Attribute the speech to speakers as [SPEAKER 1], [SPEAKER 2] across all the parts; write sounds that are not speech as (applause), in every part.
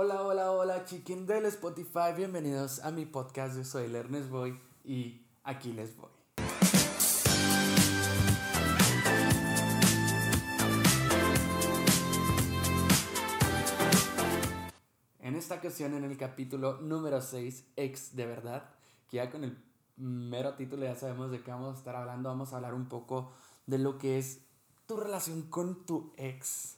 [SPEAKER 1] Hola, hola, hola, chiquen del Spotify. Bienvenidos a mi podcast. Yo soy el Ernest Boy y aquí les voy. En esta ocasión, en el capítulo número 6, ex de verdad, que ya con el mero título ya sabemos de qué vamos a estar hablando, vamos a hablar un poco de lo que es tu relación con tu ex.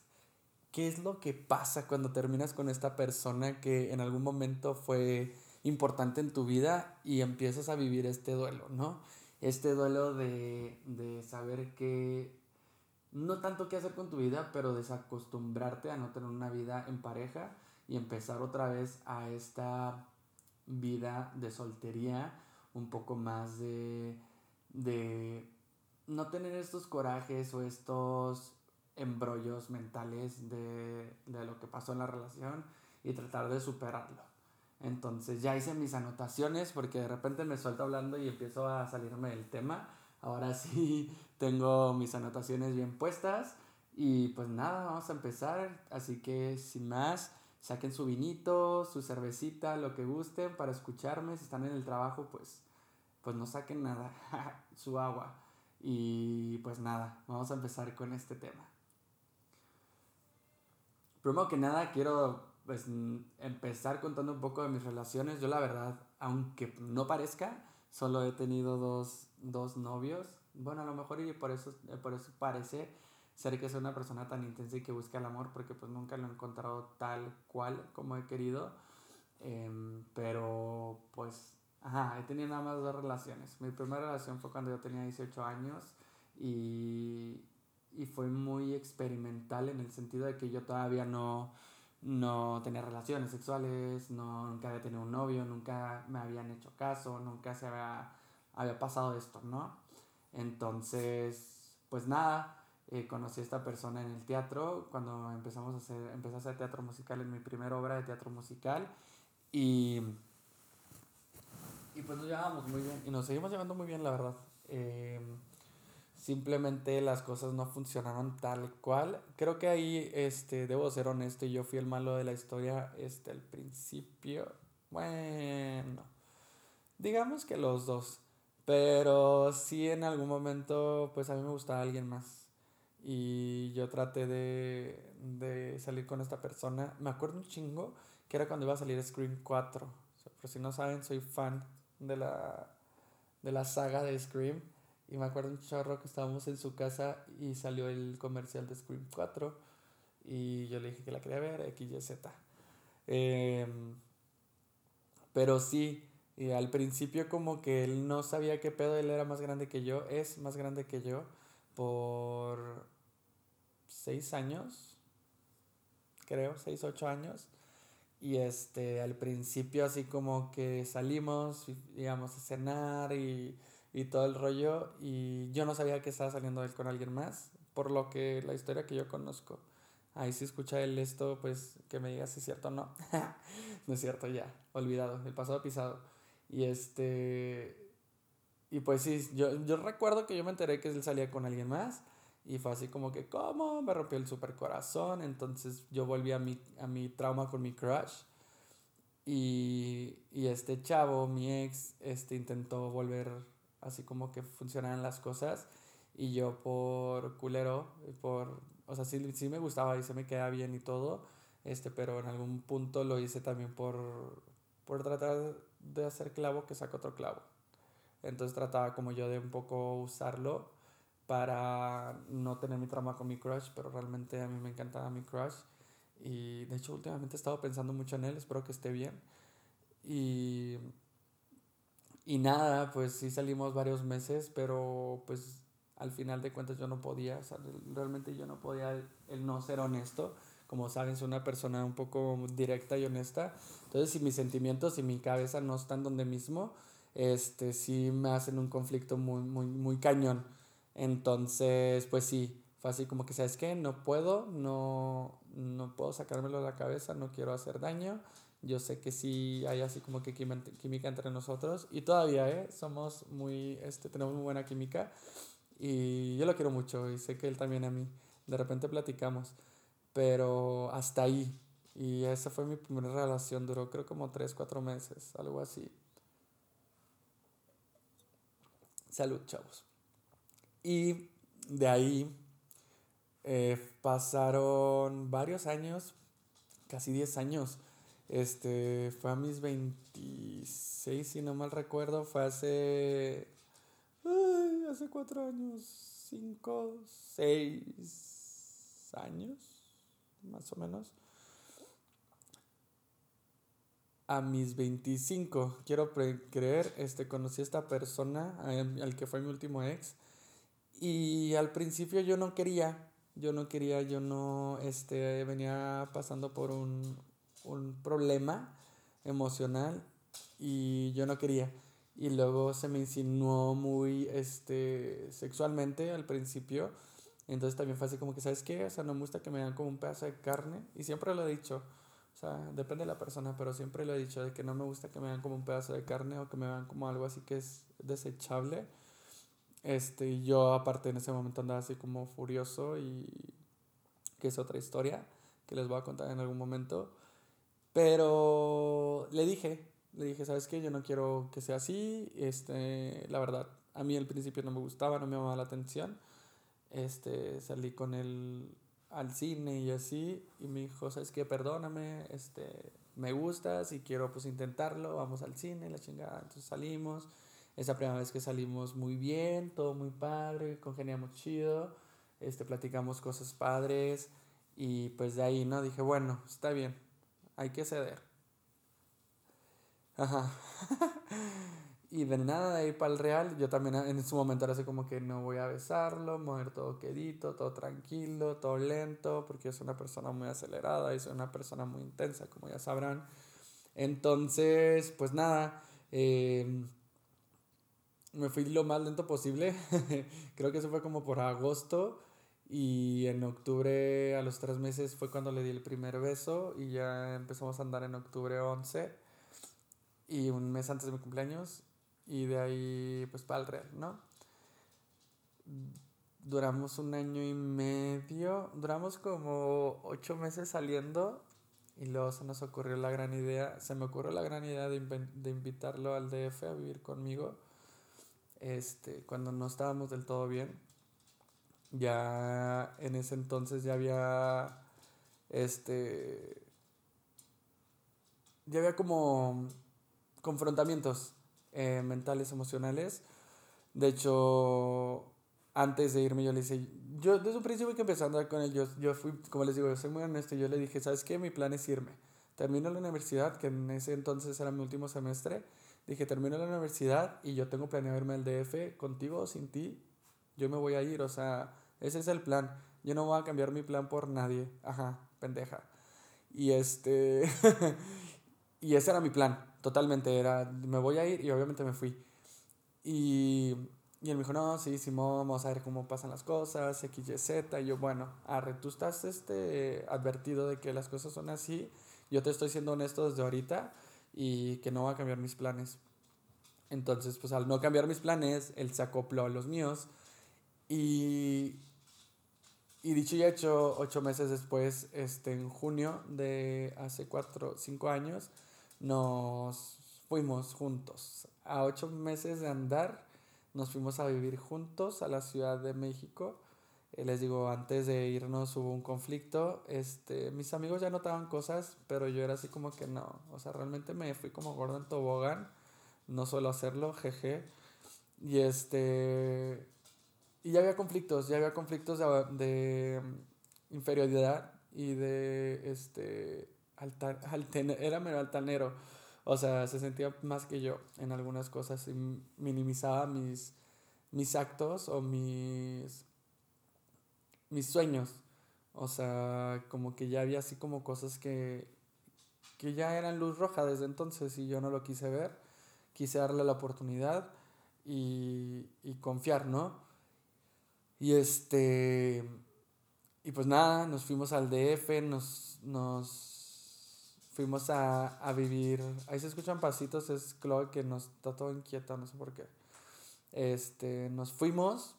[SPEAKER 1] ¿Qué es lo que pasa cuando terminas con esta persona que en algún momento fue importante en tu vida y empiezas a vivir este duelo, ¿no? Este duelo de, de saber que no tanto qué hacer con tu vida, pero desacostumbrarte a no tener una vida en pareja y empezar otra vez a esta vida de soltería, un poco más de, de no tener estos corajes o estos embrollos mentales de, de lo que pasó en la relación y tratar de superarlo. Entonces ya hice mis anotaciones porque de repente me suelto hablando y empiezo a salirme del tema. Ahora (laughs) sí tengo mis anotaciones bien puestas y pues nada, vamos a empezar. Así que sin más, saquen su vinito, su cervecita, lo que gusten para escucharme. Si están en el trabajo, pues, pues no saquen nada, (laughs) su agua. Y pues nada, vamos a empezar con este tema. Primero que nada, quiero pues, empezar contando un poco de mis relaciones. Yo la verdad, aunque no parezca, solo he tenido dos, dos novios. Bueno, a lo mejor y por eso, por eso parece ser que soy una persona tan intensa y que busca el amor, porque pues nunca lo he encontrado tal cual como he querido. Em, pero pues, ajá, he tenido nada más dos relaciones. Mi primera relación fue cuando yo tenía 18 años y, y fue muy experimental en el sentido de que yo todavía no, no tenía relaciones sexuales, no, nunca había tenido un novio, nunca me habían hecho caso, nunca se había, había pasado esto, ¿no? Entonces, pues nada, eh, conocí a esta persona en el teatro cuando empezamos a hacer, empecé a hacer teatro musical en mi primera obra de teatro musical y, y pues nos llevábamos muy bien y nos seguimos llevando muy bien la verdad. Eh, simplemente las cosas no funcionaron tal cual. Creo que ahí este, debo ser honesto y yo fui el malo de la historia este, al principio. Bueno, digamos que los dos. Pero sí en algún momento pues a mí me gustaba alguien más y yo traté de, de, salir con esta persona. Me acuerdo un chingo que era cuando iba a salir Scream 4. por si no saben, soy fan de la, de la saga de Scream. Y me acuerdo un chorro que estábamos en su casa y salió el comercial de Scream 4. Y yo le dije que la quería ver, X, Y, Z. Em, pero sí, y al principio como que él no sabía qué pedo, él era más grande que yo, es más grande que yo por seis años, creo, seis, ocho años. Y este, al principio así como que salimos, íbamos a cenar y, y todo el rollo. Y yo no sabía que estaba saliendo él con alguien más, por lo que la historia que yo conozco. Ahí si escucha él esto, pues que me diga si es cierto o no. (laughs) no es cierto, ya, olvidado, el pasado pisado. Y este, y pues sí, yo, yo recuerdo que yo me enteré que él salía con alguien más. Y fue así como que, ¿cómo? Me rompió el super corazón. Entonces yo volví a mi, a mi trauma con mi crush. Y, y este chavo, mi ex, este, intentó volver así como que funcionaran las cosas. Y yo por culero, por, o sea, sí, sí me gustaba y se me queda bien y todo. Este, pero en algún punto lo hice también por, por tratar de hacer clavo que saque otro clavo. Entonces trataba como yo de un poco usarlo para no tener mi trama con mi crush, pero realmente a mí me encantaba mi crush. Y de hecho últimamente he estado pensando mucho en él, espero que esté bien. Y, y nada, pues sí salimos varios meses, pero pues al final de cuentas yo no podía, o sea, realmente yo no podía el, no ser honesto. Como saben, soy una persona un poco directa y honesta. Entonces, si mis sentimientos y mi cabeza no están donde mismo, este, sí me hacen un conflicto muy, muy, muy cañón. Entonces, pues sí, fue así como que, ¿sabes qué? No puedo, no, no puedo sacármelo de la cabeza, no quiero hacer daño. Yo sé que sí hay así como que química entre nosotros y todavía, ¿eh? Somos muy, este, tenemos muy buena química y yo lo quiero mucho y sé que él también a mí. De repente platicamos, pero hasta ahí. Y esa fue mi primera relación, duró creo como 3, 4 meses, algo así. Salud, chavos. Y de ahí eh, pasaron varios años, casi 10 años. Este, fue a mis 26, si no mal recuerdo, fue hace... hace 4 años, 5, 6 años, más o menos. A mis 25, quiero creer, este, conocí a esta persona, al que fue mi último ex. Y al principio yo no quería, yo no quería, yo no, este, venía pasando por un, un problema emocional y yo no quería. Y luego se me insinuó muy, este, sexualmente al principio. Entonces también fue así como que, ¿sabes qué? O sea, no me gusta que me vean como un pedazo de carne. Y siempre lo he dicho. O sea, depende de la persona, pero siempre lo he dicho de que no me gusta que me vean como un pedazo de carne o que me vean como algo así que es desechable. Este, y yo aparte en ese momento andaba así como furioso y que es otra historia que les voy a contar en algún momento. Pero le dije, le dije, ¿sabes qué? Yo no quiero que sea así. Este, la verdad, a mí al principio no me gustaba, no me llamaba la atención. Este, salí con él al cine y así y me dijo, ¿sabes qué? Perdóname, este, me gustas y quiero pues intentarlo, vamos al cine, la chingada. Entonces salimos esa primera vez que salimos muy bien, todo muy padre, congeniamos chido, este, platicamos cosas padres y pues de ahí, ¿no? Dije, bueno, está bien, hay que ceder. Ajá. (laughs) y de nada de ahí para el real, yo también en su momento era así como que no voy a besarlo, mover todo quedito, todo tranquilo, todo lento, porque yo soy una persona muy acelerada y soy una persona muy intensa, como ya sabrán. Entonces, pues nada, eh, me fui lo más lento posible. (laughs) Creo que eso fue como por agosto. Y en octubre, a los tres meses, fue cuando le di el primer beso. Y ya empezamos a andar en octubre 11. Y un mes antes de mi cumpleaños. Y de ahí, pues para el real, ¿no? Duramos un año y medio. Duramos como ocho meses saliendo. Y luego se nos ocurrió la gran idea. Se me ocurrió la gran idea de, de invitarlo al DF a vivir conmigo este, cuando no estábamos del todo bien. Ya en ese entonces ya había, este, ya había como confrontamientos eh, mentales, emocionales. De hecho, antes de irme yo le dije, yo desde un principio que empecé a con él, yo, yo fui, como les digo, yo soy muy honesto, yo le dije, ¿sabes qué? Mi plan es irme. Termino la universidad, que en ese entonces era mi último semestre, Dije, termino la universidad y yo tengo planeado irme al DF contigo o sin ti. Yo me voy a ir, o sea, ese es el plan. Yo no voy a cambiar mi plan por nadie. Ajá, pendeja. Y este. (laughs) y ese era mi plan, totalmente. Era, me voy a ir y obviamente me fui. Y, y él me dijo, no, sí, Simón, vamos a ver cómo pasan las cosas, X, Y, Z. Yo, bueno, arre, tú estás este, advertido de que las cosas son así. Yo te estoy siendo honesto desde ahorita y que no va a cambiar mis planes. Entonces, pues al no cambiar mis planes, él se acopló a los míos. Y, y dicho y hecho, ocho meses después, este, en junio de hace cuatro, cinco años, nos fuimos juntos. A ocho meses de andar, nos fuimos a vivir juntos a la Ciudad de México. Eh, les digo, antes de irnos hubo un conflicto. Este, mis amigos ya notaban cosas, pero yo era así como que no. O sea, realmente me fui como gordo en tobogán. No suelo hacerlo, jeje. Y este. Y ya había conflictos, ya había conflictos de, mm, inferioridad y de este. (laughs) Era altanero. O sea, se sentía más que yo en algunas cosas y minimizaba mis, mis actos o mis mis sueños. O sea, como que ya había así como cosas que, que ya eran luz roja desde entonces y yo no lo quise ver. Quise darle la oportunidad y, y confiar, ¿no? Y este. Y pues nada, nos fuimos al DF, nos, nos fuimos a, a vivir. Ahí se escuchan pasitos, es Chloe que nos está todo inquieta, no sé por qué. Este, nos fuimos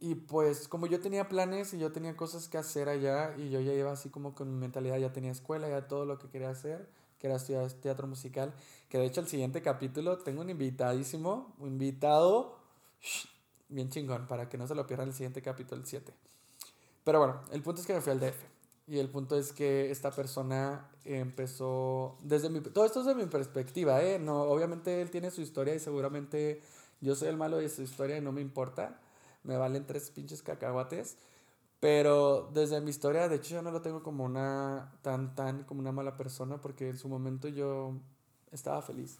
[SPEAKER 1] y pues como yo tenía planes y yo tenía cosas que hacer allá y yo ya iba así como con mi mentalidad, ya tenía escuela, ya todo lo que quería hacer, que era estudiar teatro musical, que de hecho el siguiente capítulo tengo un invitadísimo, un invitado bien chingón, para que no se lo pierdan el siguiente capítulo, el 7. Pero bueno, el punto es que me fui al DF. Y el punto es que esta persona empezó, desde mi, todo esto es de mi perspectiva, ¿eh? No, obviamente él tiene su historia y seguramente yo soy el malo de su historia y no me importa me valen tres pinches cacahuates. Pero desde mi historia, de hecho, yo no lo tengo como una tan, tan, como una mala persona, porque en su momento yo estaba feliz.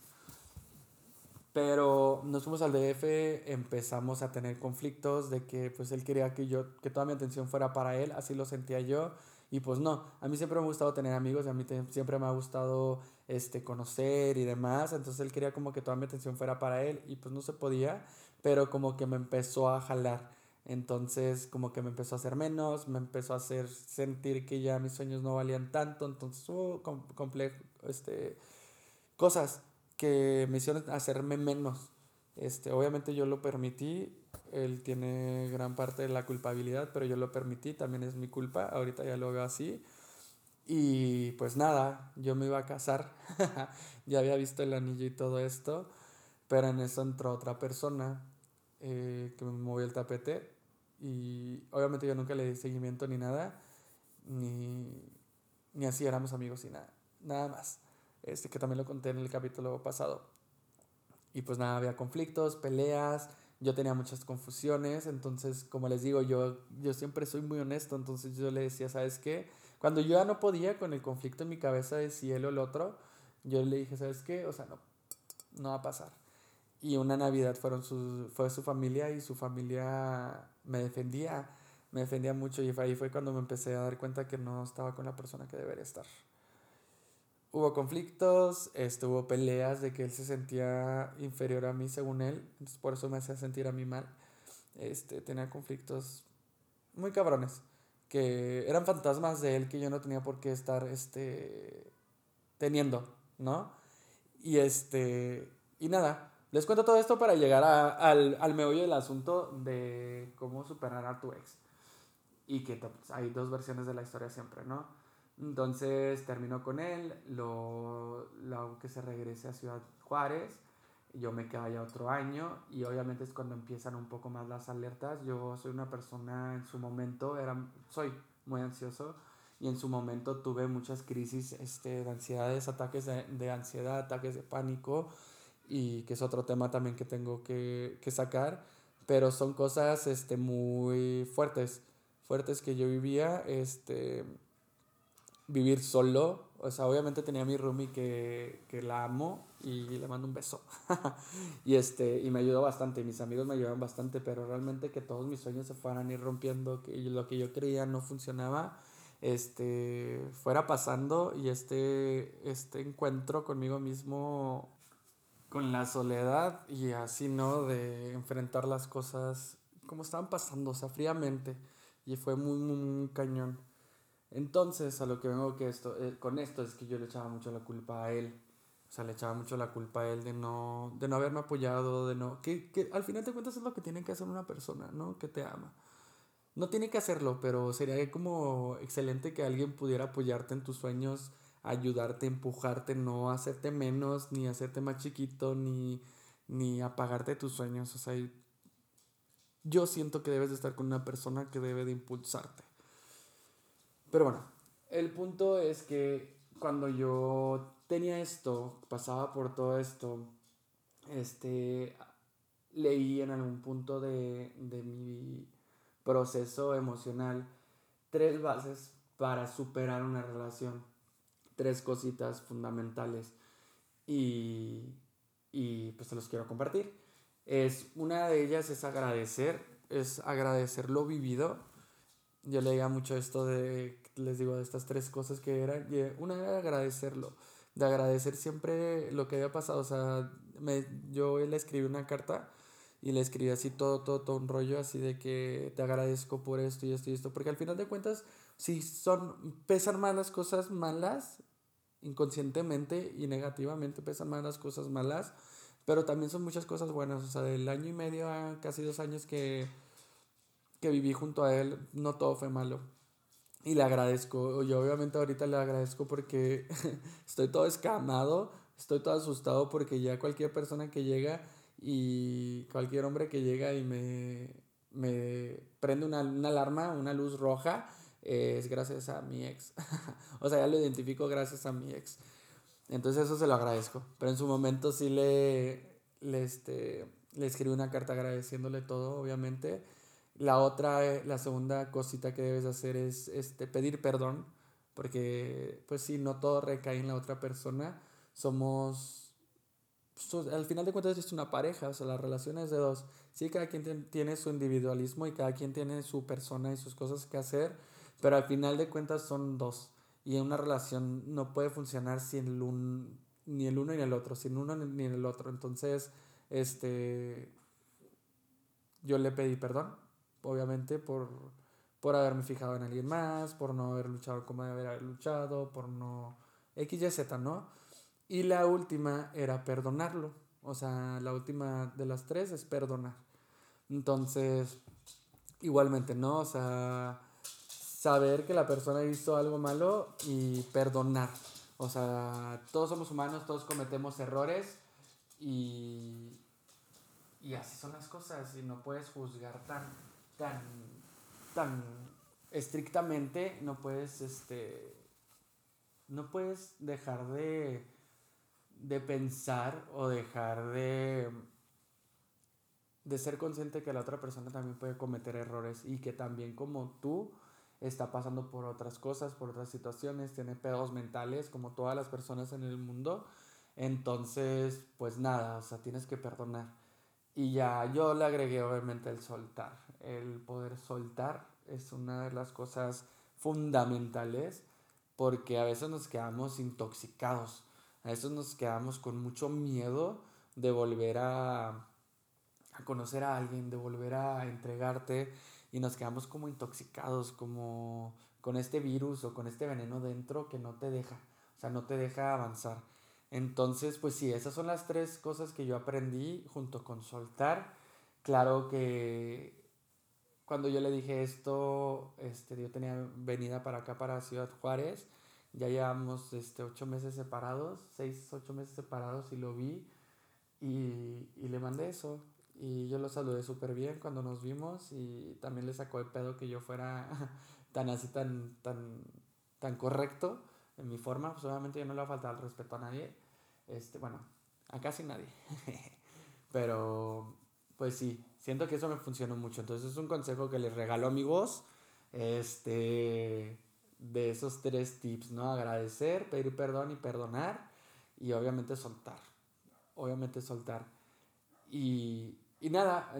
[SPEAKER 1] Pero nos fuimos al DF, empezamos a tener conflictos de que pues él quería que yo, que toda mi atención fuera para él, así lo sentía yo. Y pues no, a mí siempre me ha gustado tener amigos, a mí siempre me ha gustado este, conocer y demás. Entonces él quería como que toda mi atención fuera para él y pues no se podía pero como que me empezó a jalar. Entonces como que me empezó a hacer menos, me empezó a hacer sentir que ya mis sueños no valían tanto, entonces hubo complejo, este, cosas que me hicieron hacerme menos. Este, obviamente yo lo permití, él tiene gran parte de la culpabilidad, pero yo lo permití, también es mi culpa, ahorita ya lo veo así. Y pues nada, yo me iba a casar, (laughs) ya había visto el anillo y todo esto, pero en eso entró otra persona eh, que me movió el tapete y obviamente yo nunca le di seguimiento ni nada, ni, ni así éramos amigos y nada, nada más. Este que también lo conté en el capítulo pasado. Y pues nada, había conflictos, peleas, yo tenía muchas confusiones, entonces como les digo, yo, yo siempre soy muy honesto, entonces yo le decía, ¿sabes qué? Cuando yo ya no podía con el conflicto en mi cabeza de si él o el otro, yo le dije, ¿sabes qué? O sea, no, no va a pasar. Y una Navidad fueron su, fue su familia y su familia me defendía, me defendía mucho y ahí fue cuando me empecé a dar cuenta que no estaba con la persona que debería estar. Hubo conflictos, estuvo peleas de que él se sentía inferior a mí según él, entonces por eso me hacía sentir a mí mal. Este, tenía conflictos muy cabrones, que eran fantasmas de él que yo no tenía por qué estar este, teniendo, ¿no? Y este, y nada, les cuento todo esto para llegar al, al meollo del asunto de cómo superar a tu ex. Y que pues, hay dos versiones de la historia siempre, ¿no? Entonces terminó con él, lo, lo que se regrese a Ciudad Juárez, yo me quedo allá otro año y obviamente es cuando empiezan un poco más las alertas. Yo soy una persona en su momento, era, soy muy ansioso y en su momento tuve muchas crisis este, de ansiedades, ataques de, de ansiedad, ataques de pánico y que es otro tema también que tengo que, que sacar, pero son cosas este, muy fuertes, fuertes que yo vivía, este, vivir solo, o sea, obviamente tenía a mi roomie que, que la amo y le mando un beso, (laughs) y, este, y me ayudó bastante, mis amigos me ayudaron bastante, pero realmente que todos mis sueños se fueran ir rompiendo, que lo que yo creía no funcionaba, este, fuera pasando y este, este encuentro conmigo mismo con la soledad y así, ¿no? De enfrentar las cosas como estaban pasando, o sea, fríamente. Y fue muy, muy, muy cañón. Entonces, a lo que vengo que esto, eh, con esto es que yo le echaba mucho la culpa a él. O sea, le echaba mucho la culpa a él de no, de no haberme apoyado, de no... Que, que al final de cuentas es lo que tiene que hacer una persona, ¿no? Que te ama. No tiene que hacerlo, pero sería como excelente que alguien pudiera apoyarte en tus sueños ayudarte, empujarte, no hacerte menos, ni hacerte más chiquito, ni, ni apagarte tus sueños. O sea, yo siento que debes de estar con una persona que debe de impulsarte. Pero bueno, el punto es que cuando yo tenía esto, pasaba por todo esto, este, leí en algún punto de, de mi proceso emocional tres bases para superar una relación tres cositas fundamentales y, y pues se los quiero compartir. Es, una de ellas es agradecer, es agradecer lo vivido. Yo leía mucho esto de, les digo, de estas tres cosas que eran. Una era agradecerlo, de agradecer siempre lo que había pasado. O sea, me, yo le escribí una carta y le escribí así todo, todo, todo un rollo así de que te agradezco por esto y esto y esto. Porque al final de cuentas, si son, pesan más las cosas malas, inconscientemente y negativamente pesan más las cosas malas, pero también son muchas cosas buenas. O sea, del año y medio a casi dos años que, que viví junto a él, no todo fue malo. Y le agradezco. Yo obviamente ahorita le agradezco porque (laughs) estoy todo escamado, estoy todo asustado porque ya cualquier persona que llega y cualquier hombre que llega y me, me prende una, una alarma, una luz roja, es gracias a mi ex. (laughs) o sea, ya lo identifico gracias a mi ex. Entonces eso se lo agradezco. Pero en su momento sí le, le, este, le escribí una carta agradeciéndole todo, obviamente. La otra, eh, la segunda cosita que debes hacer es este, pedir perdón, porque pues sí, no todo recae en la otra persona. Somos, al final de cuentas es una pareja, o sea, la relación es de dos. Sí, cada quien tiene su individualismo y cada quien tiene su persona y sus cosas que hacer, pero al final de cuentas son dos. Y una relación no puede funcionar sin el ni el uno ni el otro, sin uno ni el otro. Entonces, este, yo le pedí perdón obviamente por, por haberme fijado en alguien más, por no haber luchado como debe haber luchado, por no... X, Y, Z, ¿no? Y la última era perdonarlo. O sea, la última de las tres es perdonar. Entonces, igualmente, ¿no? O sea, saber que la persona hizo algo malo y perdonar. O sea, todos somos humanos, todos cometemos errores y, y así son las cosas y no puedes juzgar tan, tan, tan estrictamente, no puedes, este, no puedes dejar de, de pensar o dejar de, de ser consciente que la otra persona también puede cometer errores y que también como tú está pasando por otras cosas, por otras situaciones, tiene pedos mentales como todas las personas en el mundo. Entonces, pues nada, o sea, tienes que perdonar. Y ya yo le agregué obviamente el soltar. El poder soltar es una de las cosas fundamentales porque a veces nos quedamos intoxicados. A veces nos quedamos con mucho miedo de volver a, a conocer a alguien, de volver a entregarte y nos quedamos como intoxicados, como con este virus o con este veneno dentro que no te deja, o sea, no te deja avanzar. Entonces, pues sí, esas son las tres cosas que yo aprendí junto con soltar. Claro que cuando yo le dije esto, este, yo tenía venida para acá, para Ciudad Juárez. Ya llevamos este, ocho meses separados, seis, ocho meses separados y lo vi y, y le mandé eso. Y yo lo saludé súper bien cuando nos vimos y también le sacó el pedo que yo fuera (laughs) tan así, tan, tan, tan correcto en mi forma, pues obviamente yo no le va a faltar el respeto a nadie. Este, bueno, a casi nadie. (laughs) Pero, pues sí, siento que eso me funcionó mucho. Entonces es un consejo que les regalo a mi voz. Este, de esos tres tips, ¿no? Agradecer, pedir perdón y perdonar. Y obviamente soltar. Obviamente soltar. Y, y nada,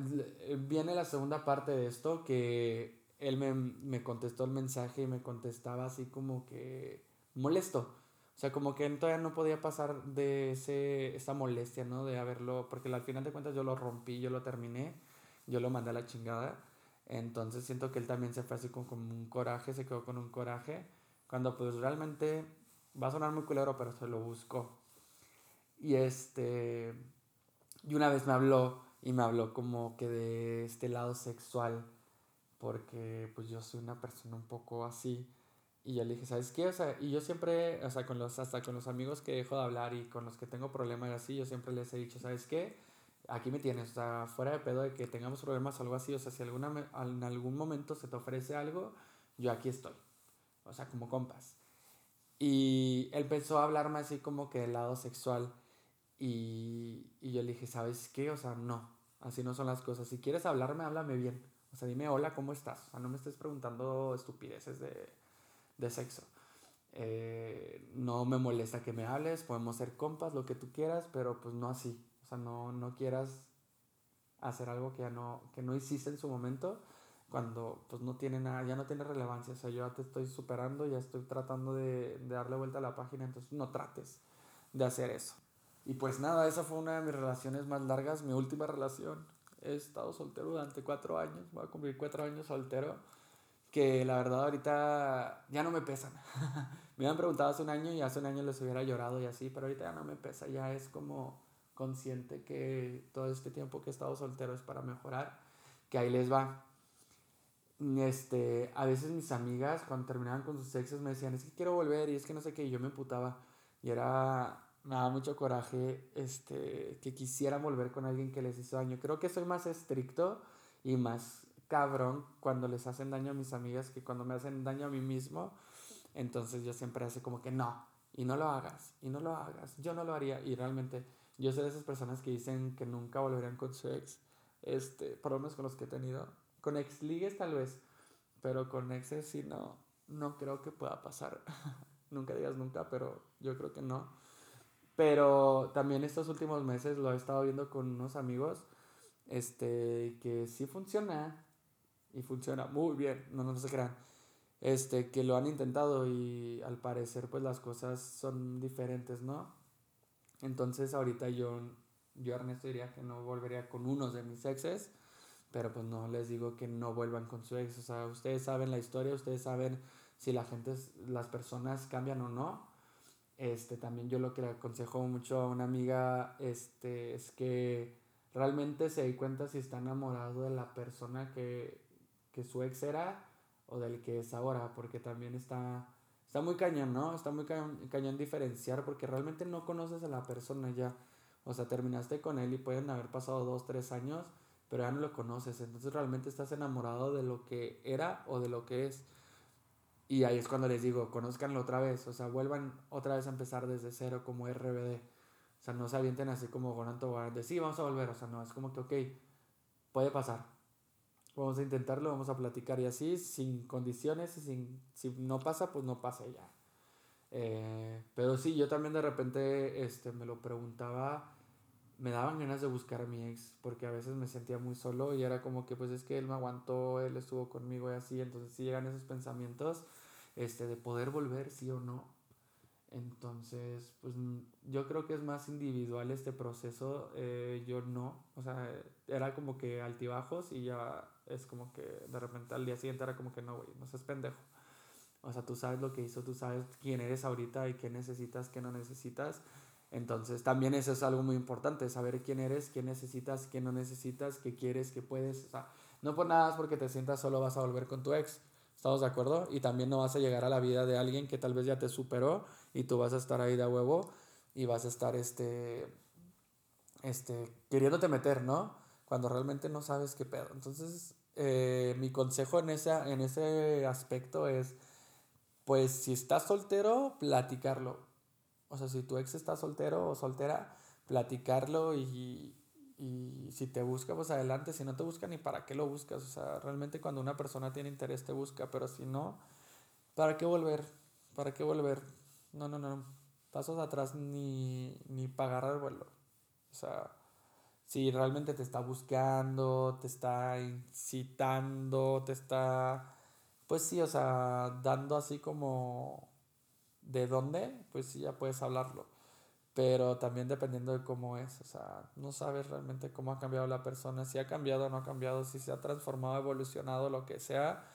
[SPEAKER 1] viene la segunda parte de esto que él me, me contestó el mensaje y me contestaba así como que molesto. O sea, como que todavía no podía pasar de ese, esa molestia, ¿no? De haberlo, porque al final de cuentas yo lo rompí, yo lo terminé, yo lo mandé a la chingada. Entonces siento que él también se fue así con, con un coraje, se quedó con un coraje, cuando pues realmente va a sonar muy culero, pero se lo buscó. Y este, y una vez me habló y me habló como que de este lado sexual, porque pues yo soy una persona un poco así y yo le dije, ¿sabes qué? O sea, y yo siempre, o sea, con los, hasta con los amigos que dejo de hablar y con los que tengo problemas así, yo siempre les he dicho, ¿sabes qué? Aquí me tienes, o sea, fuera de pedo de que tengamos problemas o algo así, o sea, si alguna, en algún momento se te ofrece algo, yo aquí estoy, o sea, como compas. Y él empezó a hablarme así como que del lado sexual y, y yo le dije, ¿sabes qué? O sea, no, así no son las cosas. Si quieres hablarme, háblame bien. O sea, dime, hola, ¿cómo estás? O sea, no me estés preguntando estupideces de de sexo. Eh, no me molesta que me hables, podemos ser compas, lo que tú quieras, pero pues no así. O sea, no, no quieras hacer algo que ya no, que no hiciste en su momento cuando pues no tiene nada, ya no tiene relevancia. O sea, yo ya te estoy superando, ya estoy tratando de, de darle vuelta a la página, entonces no trates de hacer eso. Y pues nada, esa fue una de mis relaciones más largas, mi última relación. He estado soltero durante cuatro años, voy a cumplir cuatro años soltero que la verdad ahorita ya no me pesan. (laughs) me habían preguntado hace un año y hace un año les hubiera llorado y así, pero ahorita ya no me pesa, ya es como consciente que todo este tiempo que he estado soltero es para mejorar, que ahí les va. este, a veces mis amigas cuando terminaban con sus exes me decían, es que quiero volver y es que no sé qué, y yo me emputaba. Y era, me daba mucho coraje este, que quisiera volver con alguien que les hizo daño. Creo que soy más estricto y más cabrón cuando les hacen daño a mis amigas que cuando me hacen daño a mí mismo. Entonces yo siempre hace como que no, y no lo hagas, y no lo hagas, yo no lo haría. Y realmente yo soy de esas personas que dicen que nunca volverían con su ex, este, por lo menos con los que he tenido. Con ex ligues tal vez, pero con exes sí no, no creo que pueda pasar. (laughs) nunca digas nunca, pero yo creo que no. Pero también estos últimos meses lo he estado viendo con unos amigos, este, que sí funciona, y funciona muy bien, no, no se crean, este, que lo han intentado y al parecer pues las cosas son diferentes, ¿no? Entonces ahorita yo, yo Ernesto diría que no volvería con unos de mis exes, pero pues no les digo que no vuelvan con su ex, o sea, ustedes saben la historia, ustedes saben si la gente, las personas cambian o no. Este, también yo lo que le aconsejo mucho a una amiga, este, es que realmente se dé cuenta si está enamorado de la persona que, que su ex era o del que es ahora, porque también está, está muy cañón, ¿no? Está muy cañón, diferenciar porque realmente no conoces a la persona ya. O sea, terminaste con él y pueden haber pasado dos, tres años, pero ya no lo conoces. Entonces realmente estás enamorado de lo que era o de lo que es. Y ahí es cuando les digo, conózcanlo otra vez, o sea, vuelvan otra vez a empezar desde cero como RBD. O sea, no se avienten así como con Anto de sí, vamos a volver. O sea, no, es como que, ok, puede pasar Vamos a intentarlo, vamos a platicar y así, sin condiciones, y sin, si no pasa, pues no pasa ya. Eh, pero sí, yo también de repente este, me lo preguntaba, me daban ganas de buscar a mi ex, porque a veces me sentía muy solo y era como que pues es que él me aguantó, él estuvo conmigo y así, entonces sí llegan esos pensamientos este, de poder volver, sí o no. Entonces, pues yo creo que es más individual este proceso, eh, yo no, o sea, era como que altibajos y ya es como que de repente al día siguiente era como que no, güey, no seas pendejo. O sea, tú sabes lo que hizo, tú sabes quién eres ahorita y qué necesitas, qué no necesitas. Entonces, también eso es algo muy importante, saber quién eres, qué necesitas, qué no necesitas, qué quieres, qué puedes. O sea, no por nada es porque te sientas solo vas a volver con tu ex. ¿Estamos de acuerdo? Y también no vas a llegar a la vida de alguien que tal vez ya te superó y tú vas a estar ahí de huevo y vas a estar este, este, queriéndote meter, ¿no? Cuando realmente no sabes qué pedo. Entonces, eh, mi consejo en, esa, en ese aspecto es, pues si estás soltero, platicarlo. O sea, si tu ex está soltero o soltera, platicarlo y, y si te busca, pues adelante. Si no te busca, ni para qué lo buscas. O sea, realmente cuando una persona tiene interés te busca, pero si no, ¿para qué volver? ¿Para qué volver? No, no, no. Pasos atrás ni, ni para agarrar vuelo. O sea, si realmente te está buscando, te está incitando, te está, pues sí, o sea, dando así como de dónde, pues sí, ya puedes hablarlo. Pero también dependiendo de cómo es, o sea, no sabes realmente cómo ha cambiado la persona, si ha cambiado o no ha cambiado, si se ha transformado, evolucionado, lo que sea,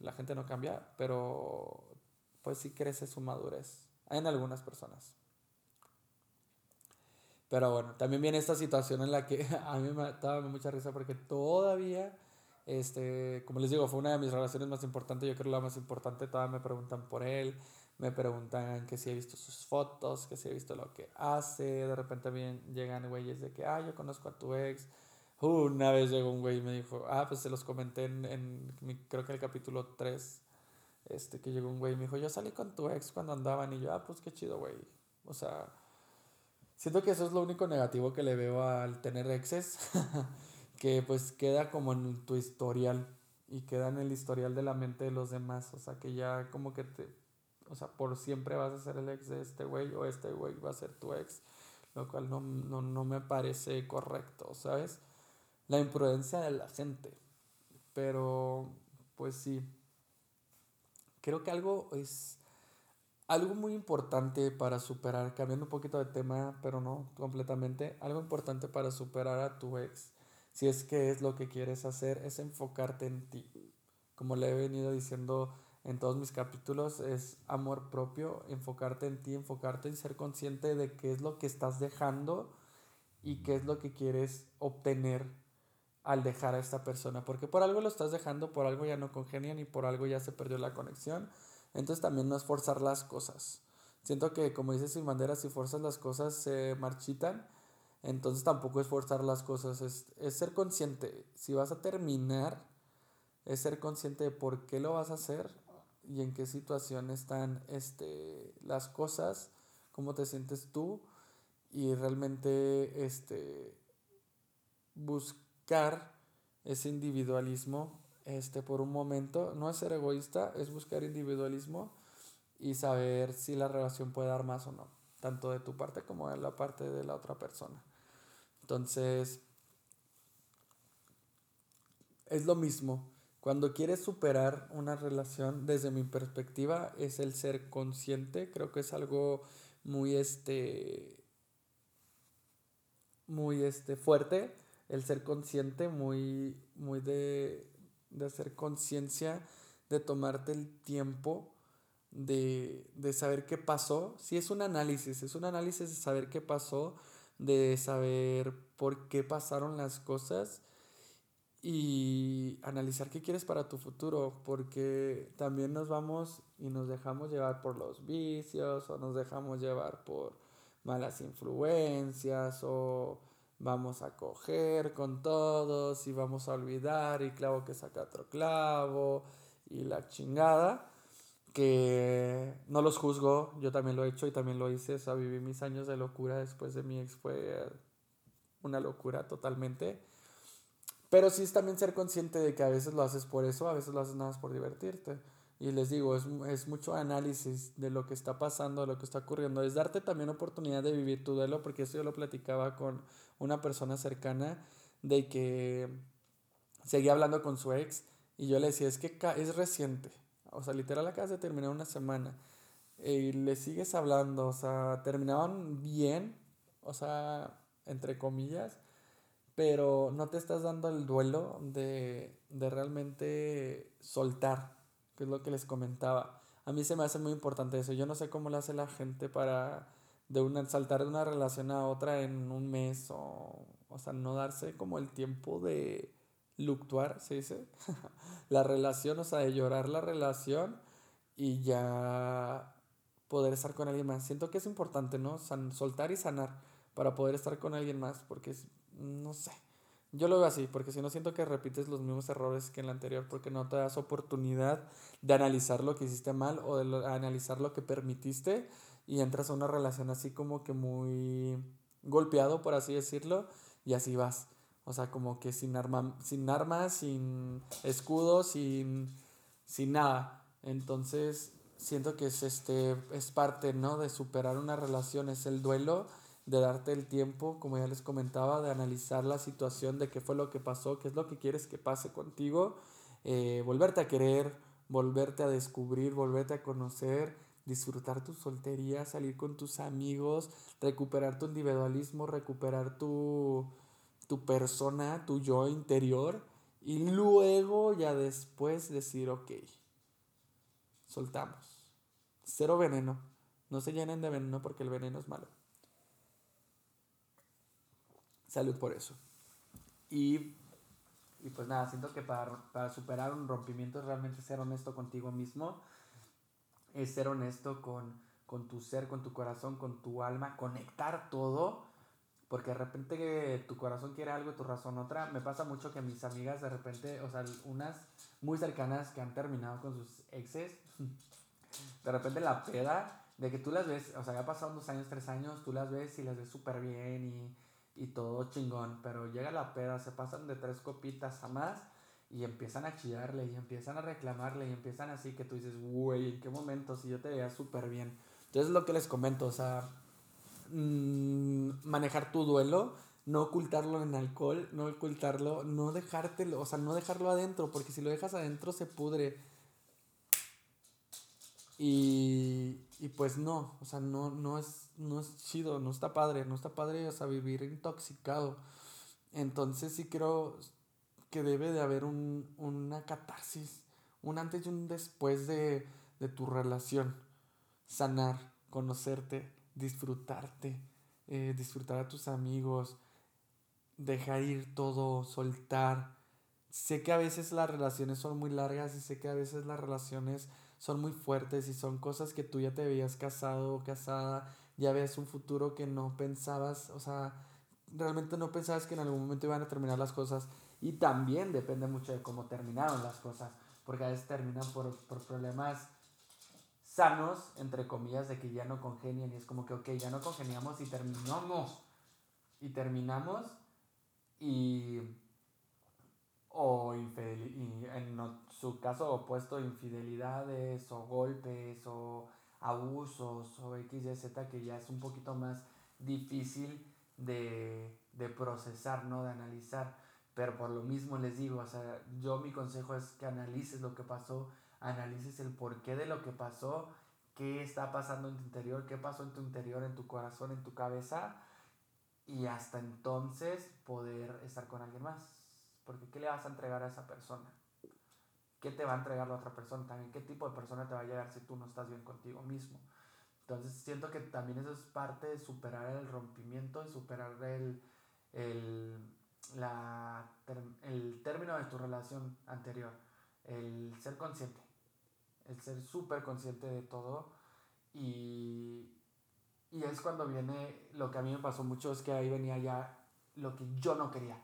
[SPEAKER 1] la gente no cambia, pero pues sí crece su madurez en algunas personas. Pero bueno, también viene esta situación en la que (laughs) a mí me daba mucha risa porque todavía, este, como les digo, fue una de mis relaciones más importantes, yo creo la más importante, todavía me preguntan por él, me preguntan que si he visto sus fotos, que si he visto lo que hace, de repente bien llegan güeyes de que, ah, yo conozco a tu ex. una vez llegó un güey y me dijo, ah, pues se los comenté en, en creo que el capítulo 3, este, que llegó un güey y me dijo, yo salí con tu ex cuando andaban y yo, ah, pues qué chido, güey. O sea, Siento que eso es lo único negativo que le veo al tener exes, (laughs) que pues queda como en tu historial y queda en el historial de la mente de los demás, o sea que ya como que te, o sea, por siempre vas a ser el ex de este güey o este güey va a ser tu ex, lo cual no, no, no me parece correcto, ¿sabes? La imprudencia de la gente, pero pues sí, creo que algo es algo muy importante para superar, cambiando un poquito de tema, pero no completamente, algo importante para superar a tu ex, si es que es lo que quieres hacer, es enfocarte en ti. Como le he venido diciendo en todos mis capítulos, es amor propio, enfocarte en ti, enfocarte en ser consciente de qué es lo que estás dejando y qué es lo que quieres obtener al dejar a esta persona, porque por algo lo estás dejando, por algo ya no congenian y por algo ya se perdió la conexión. Entonces también no es forzar las cosas. Siento que, como dice Sin Bandera, si forzas las cosas se marchitan. Entonces tampoco es forzar las cosas, es, es ser consciente. Si vas a terminar, es ser consciente de por qué lo vas a hacer y en qué situación están este, las cosas, cómo te sientes tú y realmente este, buscar ese individualismo este, por un momento. No es ser egoísta, es buscar individualismo y saber si la relación puede dar más o no, tanto de tu parte como de la parte de la otra persona. Entonces, es lo mismo. Cuando quieres superar una relación, desde mi perspectiva, es el ser consciente. Creo que es algo muy este muy este fuerte el ser consciente muy muy de de hacer conciencia de tomarte el tiempo de, de saber qué pasó. Si es un análisis, es un análisis de saber qué pasó, de saber por qué pasaron las cosas y analizar qué quieres para tu futuro, porque también nos vamos y nos dejamos llevar por los vicios o nos dejamos llevar por malas influencias o vamos a coger con todos y vamos a olvidar y clavo que saca otro clavo y la chingada que no los juzgo, yo también lo he hecho y también lo hice, o sea, viví mis años de locura después de mi ex, fue una locura totalmente. Pero sí es también ser consciente de que a veces lo haces por eso, a veces lo haces nada más por divertirte. Y les digo, es, es mucho análisis de lo que está pasando, de lo que está ocurriendo. Es darte también oportunidad de vivir tu duelo, porque eso yo lo platicaba con una persona cercana, de que seguía hablando con su ex y yo le decía, es que es reciente, o sea, literal acabas de terminar una semana y le sigues hablando, o sea, terminaban bien, o sea, entre comillas, pero no te estás dando el duelo de, de realmente soltar, que es lo que les comentaba. A mí se me hace muy importante eso. Yo no sé cómo lo hace la gente para de una, saltar de una relación a otra en un mes o, o sea, no darse como el tiempo de, luctuar, se dice, (laughs) la relación, o sea, de llorar la relación y ya poder estar con alguien más. Siento que es importante, ¿no? soltar y sanar para poder estar con alguien más, porque es, no sé, yo lo veo así, porque si no siento que repites los mismos errores que en la anterior, porque no te das oportunidad de analizar lo que hiciste mal o de analizar lo que permitiste y entras a una relación así como que muy golpeado, por así decirlo, y así vas. O sea, como que sin, arma, sin armas, sin escudos, sin, sin nada. Entonces, siento que es, este, es parte, ¿no? De superar una relación, es el duelo, de darte el tiempo, como ya les comentaba, de analizar la situación, de qué fue lo que pasó, qué es lo que quieres que pase contigo, eh, volverte a querer, volverte a descubrir, volverte a conocer, disfrutar tu soltería, salir con tus amigos, recuperar tu individualismo, recuperar tu tu persona, tu yo interior, y luego ya después decir, ok, soltamos. Cero veneno. No se llenen de veneno porque el veneno es malo. Salud por eso. Y, y pues nada, siento que para, para superar un rompimiento es realmente ser honesto contigo mismo. Es ser honesto con, con tu ser, con tu corazón, con tu alma, conectar todo porque de repente tu corazón quiere algo tu razón otra. Me pasa mucho que mis amigas de repente, o sea, unas muy cercanas que han terminado con sus exes, (laughs) de repente la peda, de que tú las ves, o sea, ya pasaron dos años, tres años, tú las ves y las ves súper bien y, y todo chingón, pero llega la peda, se pasan de tres copitas a más y empiezan a chillarle y empiezan a reclamarle y empiezan así que tú dices, güey, ¿en qué momento? Si yo te veía súper bien. Entonces es lo que les comento, o sea, Mm, manejar tu duelo, no ocultarlo en alcohol, no ocultarlo, no dejártelo, o sea, no dejarlo adentro, porque si lo dejas adentro se pudre. Y, y pues no, o sea, no, no, es, no es chido, no está padre, no está padre, o sea, vivir intoxicado. Entonces sí creo que debe de haber un, una catarsis, un antes y un después de, de tu relación. Sanar, conocerte, disfrutarte, eh, disfrutar a tus amigos, dejar ir todo, soltar. Sé que a veces las relaciones son muy largas y sé que a veces las relaciones son muy fuertes y son cosas que tú ya te habías casado o casada, ya ves un futuro que no pensabas, o sea, realmente no pensabas que en algún momento iban a terminar las cosas y también depende mucho de cómo terminaron las cosas, porque a veces terminan por, por problemas sanos, entre comillas, de que ya no congenian y es como que, ok, ya no congeniamos y terminamos. Y terminamos y... O en su caso opuesto, infidelidades o golpes o abusos o X, Y, Z, que ya es un poquito más difícil de, de procesar, ¿no? De analizar. Pero por lo mismo les digo, o sea, yo mi consejo es que analices lo que pasó, analices el porqué de lo que pasó, qué está pasando en tu interior, qué pasó en tu interior, en tu corazón, en tu cabeza, y hasta entonces poder estar con alguien más. Porque ¿qué le vas a entregar a esa persona? ¿Qué te va a entregar la otra persona? También qué tipo de persona te va a llegar si tú no estás bien contigo mismo. Entonces siento que también eso es parte de superar el rompimiento y superar el, el, la, el término de tu relación anterior. El ser consciente el ser súper consciente de todo y, y es cuando viene lo que a mí me pasó mucho, es que ahí venía ya lo que yo no quería.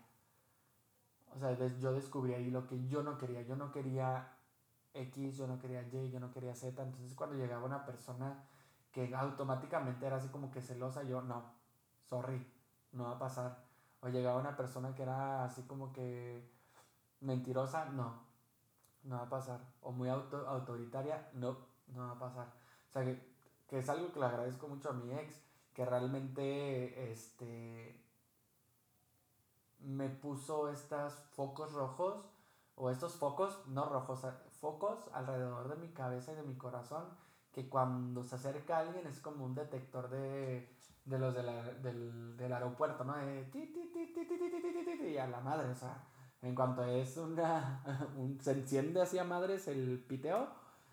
[SPEAKER 1] O sea, yo descubrí ahí lo que yo no quería. Yo no quería X, yo no quería Y, yo no quería Z. Entonces cuando llegaba una persona que automáticamente era así como que celosa, yo no, sorry, no va a pasar. O llegaba una persona que era así como que mentirosa, no, no va a pasar. O muy auto, autoritaria, no, no va a pasar. O sea, que, que, es algo que le agradezco mucho a mi ex, que realmente este, me puso estos focos rojos, o estos focos, no rojos, focos alrededor de mi cabeza y de mi corazón, que cuando se acerca alguien es como un detector de, de los de la, del, del aeropuerto, ¿no? De ti, ti, ti, y a la madre, o sea en cuanto es una. se enciende así a madres el piteo,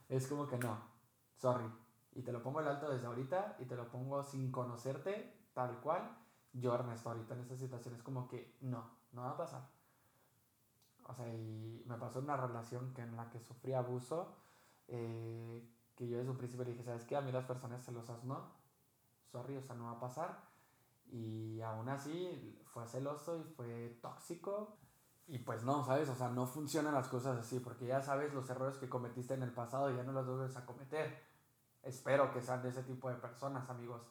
[SPEAKER 1] es como que no, sorry. Y te lo pongo el alto desde ahorita y te lo pongo sin conocerte, tal cual. Yo, Ernesto, ahorita en esta situación es como que no, no va a pasar. O sea, y me pasó una relación que en la que sufrí abuso, eh, que yo desde un principio dije, ¿sabes qué? A mí las personas celosas no, sorry, o sea, no va a pasar. Y aún así fue celoso y fue tóxico. Y pues no, ¿sabes? O sea, no funcionan las cosas así, porque ya sabes los errores que cometiste en el pasado ya no los vuelves a cometer. Espero que sean de ese tipo de personas, amigos.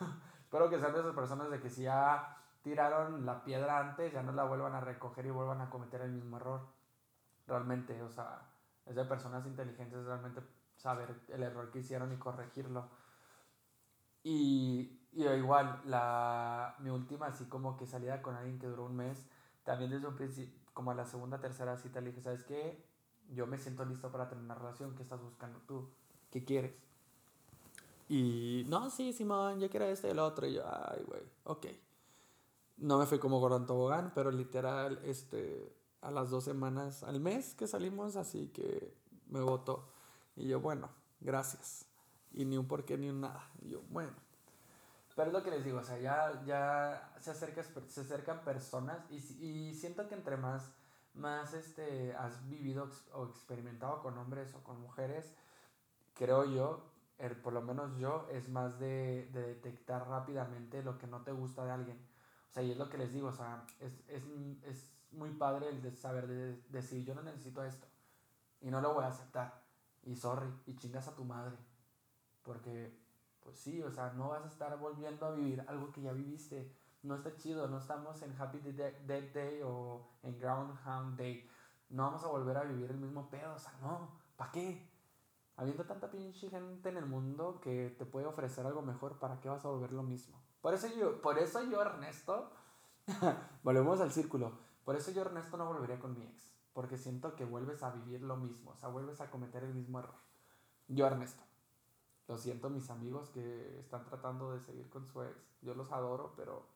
[SPEAKER 1] (laughs) Espero que sean esas personas de que si ya tiraron la piedra antes, ya no la vuelvan a recoger y vuelvan a cometer el mismo error. Realmente, o sea, es de personas inteligentes realmente saber el error que hicieron y corregirlo. Y, y igual, la, mi última así como que salida con alguien que duró un mes, también desde un principio, como a la segunda, tercera cita, le dije, ¿sabes qué? Yo me siento listo para tener una relación. ¿Qué estás buscando tú? ¿Qué quieres? Y, no, sí, Simón, yo quiero esto y el otro. Y yo, ay, güey, ok. No me fui como Gordon Tobogán, pero literal, este, a las dos semanas, al mes que salimos, así que me votó. Y yo, bueno, gracias. Y ni un por qué ni un nada. Y yo, bueno. Pero es lo que les digo, o sea, ya, ya se, se acercan personas y, y siento que entre más, más este, has vivido o experimentado con hombres o con mujeres, creo yo, er, por lo menos yo, es más de, de, detectar rápidamente lo que no te gusta de alguien. O sea, y es lo que les digo, o sea, es, es, es muy padre el de saber de, decir, yo no necesito esto y no lo voy a aceptar. Y sorry, y chingas a tu madre. Porque pues sí, o sea, no vas a estar volviendo a vivir algo que ya viviste. No está chido, no estamos en Happy Dead Day o en Groundhog Day. No vamos a volver a vivir el mismo pedo, o sea, no, ¿para qué? Habiendo tanta pinche gente en el mundo que te puede ofrecer algo mejor, ¿para qué vas a volver lo mismo? Por eso yo, por eso yo Ernesto, (laughs) volvemos al círculo, por eso yo Ernesto no volvería con mi ex, porque siento que vuelves a vivir lo mismo, o sea, vuelves a cometer el mismo error. Yo Ernesto. Lo siento mis amigos que están tratando de seguir con su ex. Yo los adoro, pero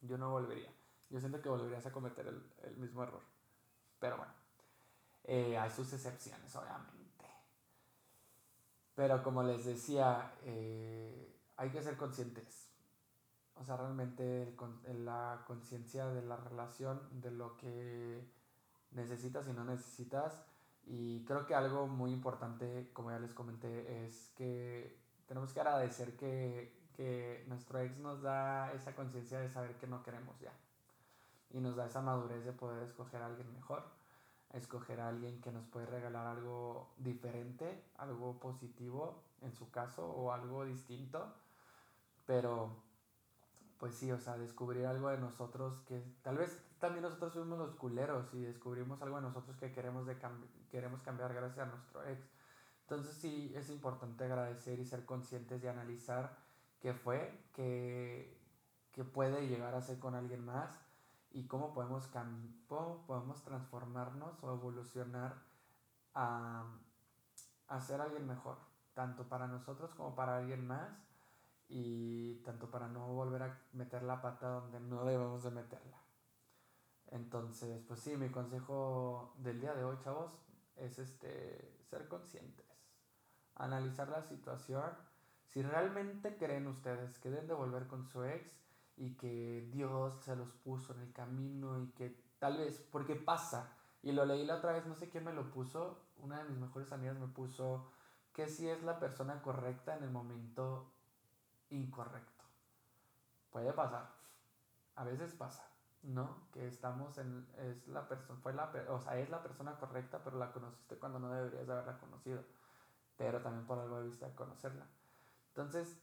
[SPEAKER 1] yo no volvería. Yo siento que volverías a cometer el, el mismo error. Pero bueno, eh, hay sus excepciones, obviamente. Pero como les decía, eh, hay que ser conscientes. O sea, realmente la conciencia de la relación, de lo que necesitas y no necesitas. Y creo que algo muy importante, como ya les comenté, es que tenemos que agradecer que, que nuestro ex nos da esa conciencia de saber que no queremos ya. Y nos da esa madurez de poder escoger a alguien mejor, escoger a alguien que nos puede regalar algo diferente, algo positivo en su caso o algo distinto. Pero, pues sí, o sea, descubrir algo de nosotros que tal vez también nosotros fuimos los culeros y descubrimos algo de nosotros que queremos, de queremos cambiar gracias a nuestro ex. Entonces sí es importante agradecer y ser conscientes y analizar qué fue, qué, qué puede llegar a ser con alguien más y cómo podemos, cómo podemos transformarnos o evolucionar a, a ser alguien mejor, tanto para nosotros como para alguien más y tanto para no volver a meter la pata donde no debemos de meterla. Entonces, pues sí, mi consejo del día de hoy, chavos, es este, ser conscientes, analizar la situación, si realmente creen ustedes que deben de volver con su ex y que Dios se los puso en el camino y que tal vez, porque pasa, y lo leí la otra vez, no sé quién me lo puso, una de mis mejores amigas me puso que si es la persona correcta en el momento incorrecto. Puede pasar, a veces pasa. ¿no? Que estamos en, es la persona, fue la, o sea, es la persona correcta, pero la conociste cuando no deberías de haberla conocido, pero también por algo debiste de conocerla. Entonces,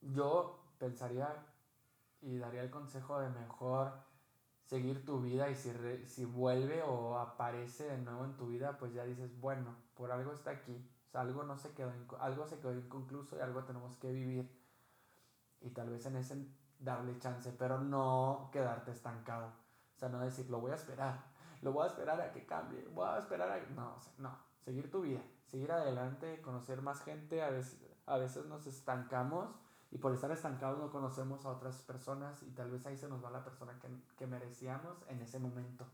[SPEAKER 1] yo pensaría y daría el consejo de mejor seguir tu vida y si, si vuelve o aparece de nuevo en tu vida, pues ya dices, bueno, por algo está aquí, algo no se quedó, algo se quedó inconcluso y algo tenemos que vivir. Y tal vez en ese darle chance, pero no quedarte estancado. O sea, no decir, lo voy a esperar, lo voy a esperar a que cambie, voy a esperar a... No, o no, seguir tu vida, seguir adelante, conocer más gente, a veces, a veces nos estancamos y por estar estancados no conocemos a otras personas y tal vez ahí se nos va la persona que, que merecíamos en ese momento.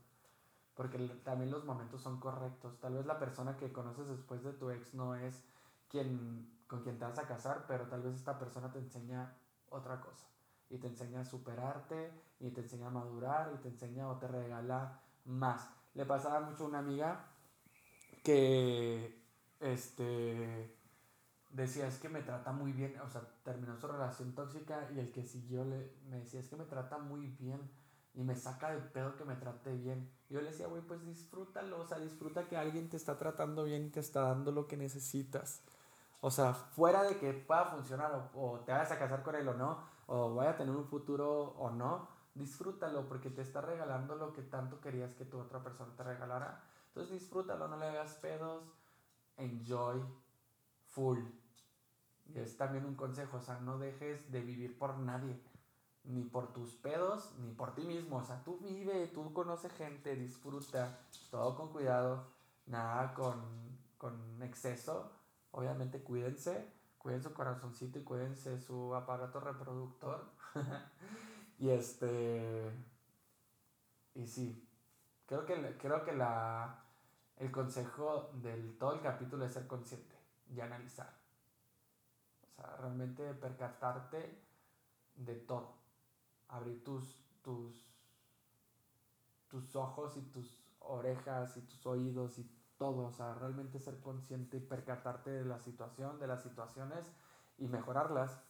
[SPEAKER 1] Porque también los momentos son correctos. Tal vez la persona que conoces después de tu ex no es quien, con quien te vas a casar, pero tal vez esta persona te enseña otra cosa y te enseña a superarte y te enseña a madurar y te enseña o te regala más. Le pasaba mucho a una amiga que este decía es que me trata muy bien, o sea, terminó su relación tóxica y el que siguió le, me decía es que me trata muy bien y me saca de pedo que me trate bien. Yo le decía, güey, pues disfrútalo, o sea, disfruta que alguien te está tratando bien y te está dando lo que necesitas. O sea, fuera de que pueda funcionar o, o te vayas a casar con él o no, o vaya a tener un futuro o no, disfrútalo porque te está regalando lo que tanto querías que tu otra persona te regalara. Entonces disfrútalo, no le hagas pedos, enjoy full. También un consejo, o sea, no dejes de vivir por nadie, ni por tus pedos, ni por ti mismo. O sea, tú vive, tú conoce gente, disfruta, todo con cuidado, nada con, con exceso. Obviamente cuídense cuiden su corazoncito y cuídense su aparato reproductor. (laughs) y este. Y sí, creo que, creo que la, el consejo del todo el capítulo es ser consciente y analizar. O sea, realmente percatarte de todo. Abrir tus, tus, tus ojos y tus orejas y tus oídos y todo, o sea, realmente ser consciente y percatarte de la situación, de las situaciones y mejorarlas,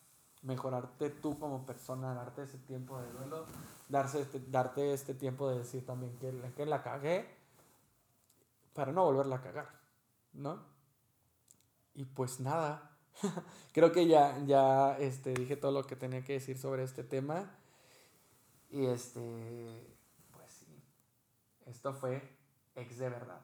[SPEAKER 1] mejorarte tú como persona, darte ese tiempo de duelo, darse este, darte este tiempo de decir también que, que la cagué para no volverla a cagar, ¿no? Y pues nada, (laughs) creo que ya, ya este, dije todo lo que tenía que decir sobre este tema. Y este, pues sí, esto fue ex de verdad.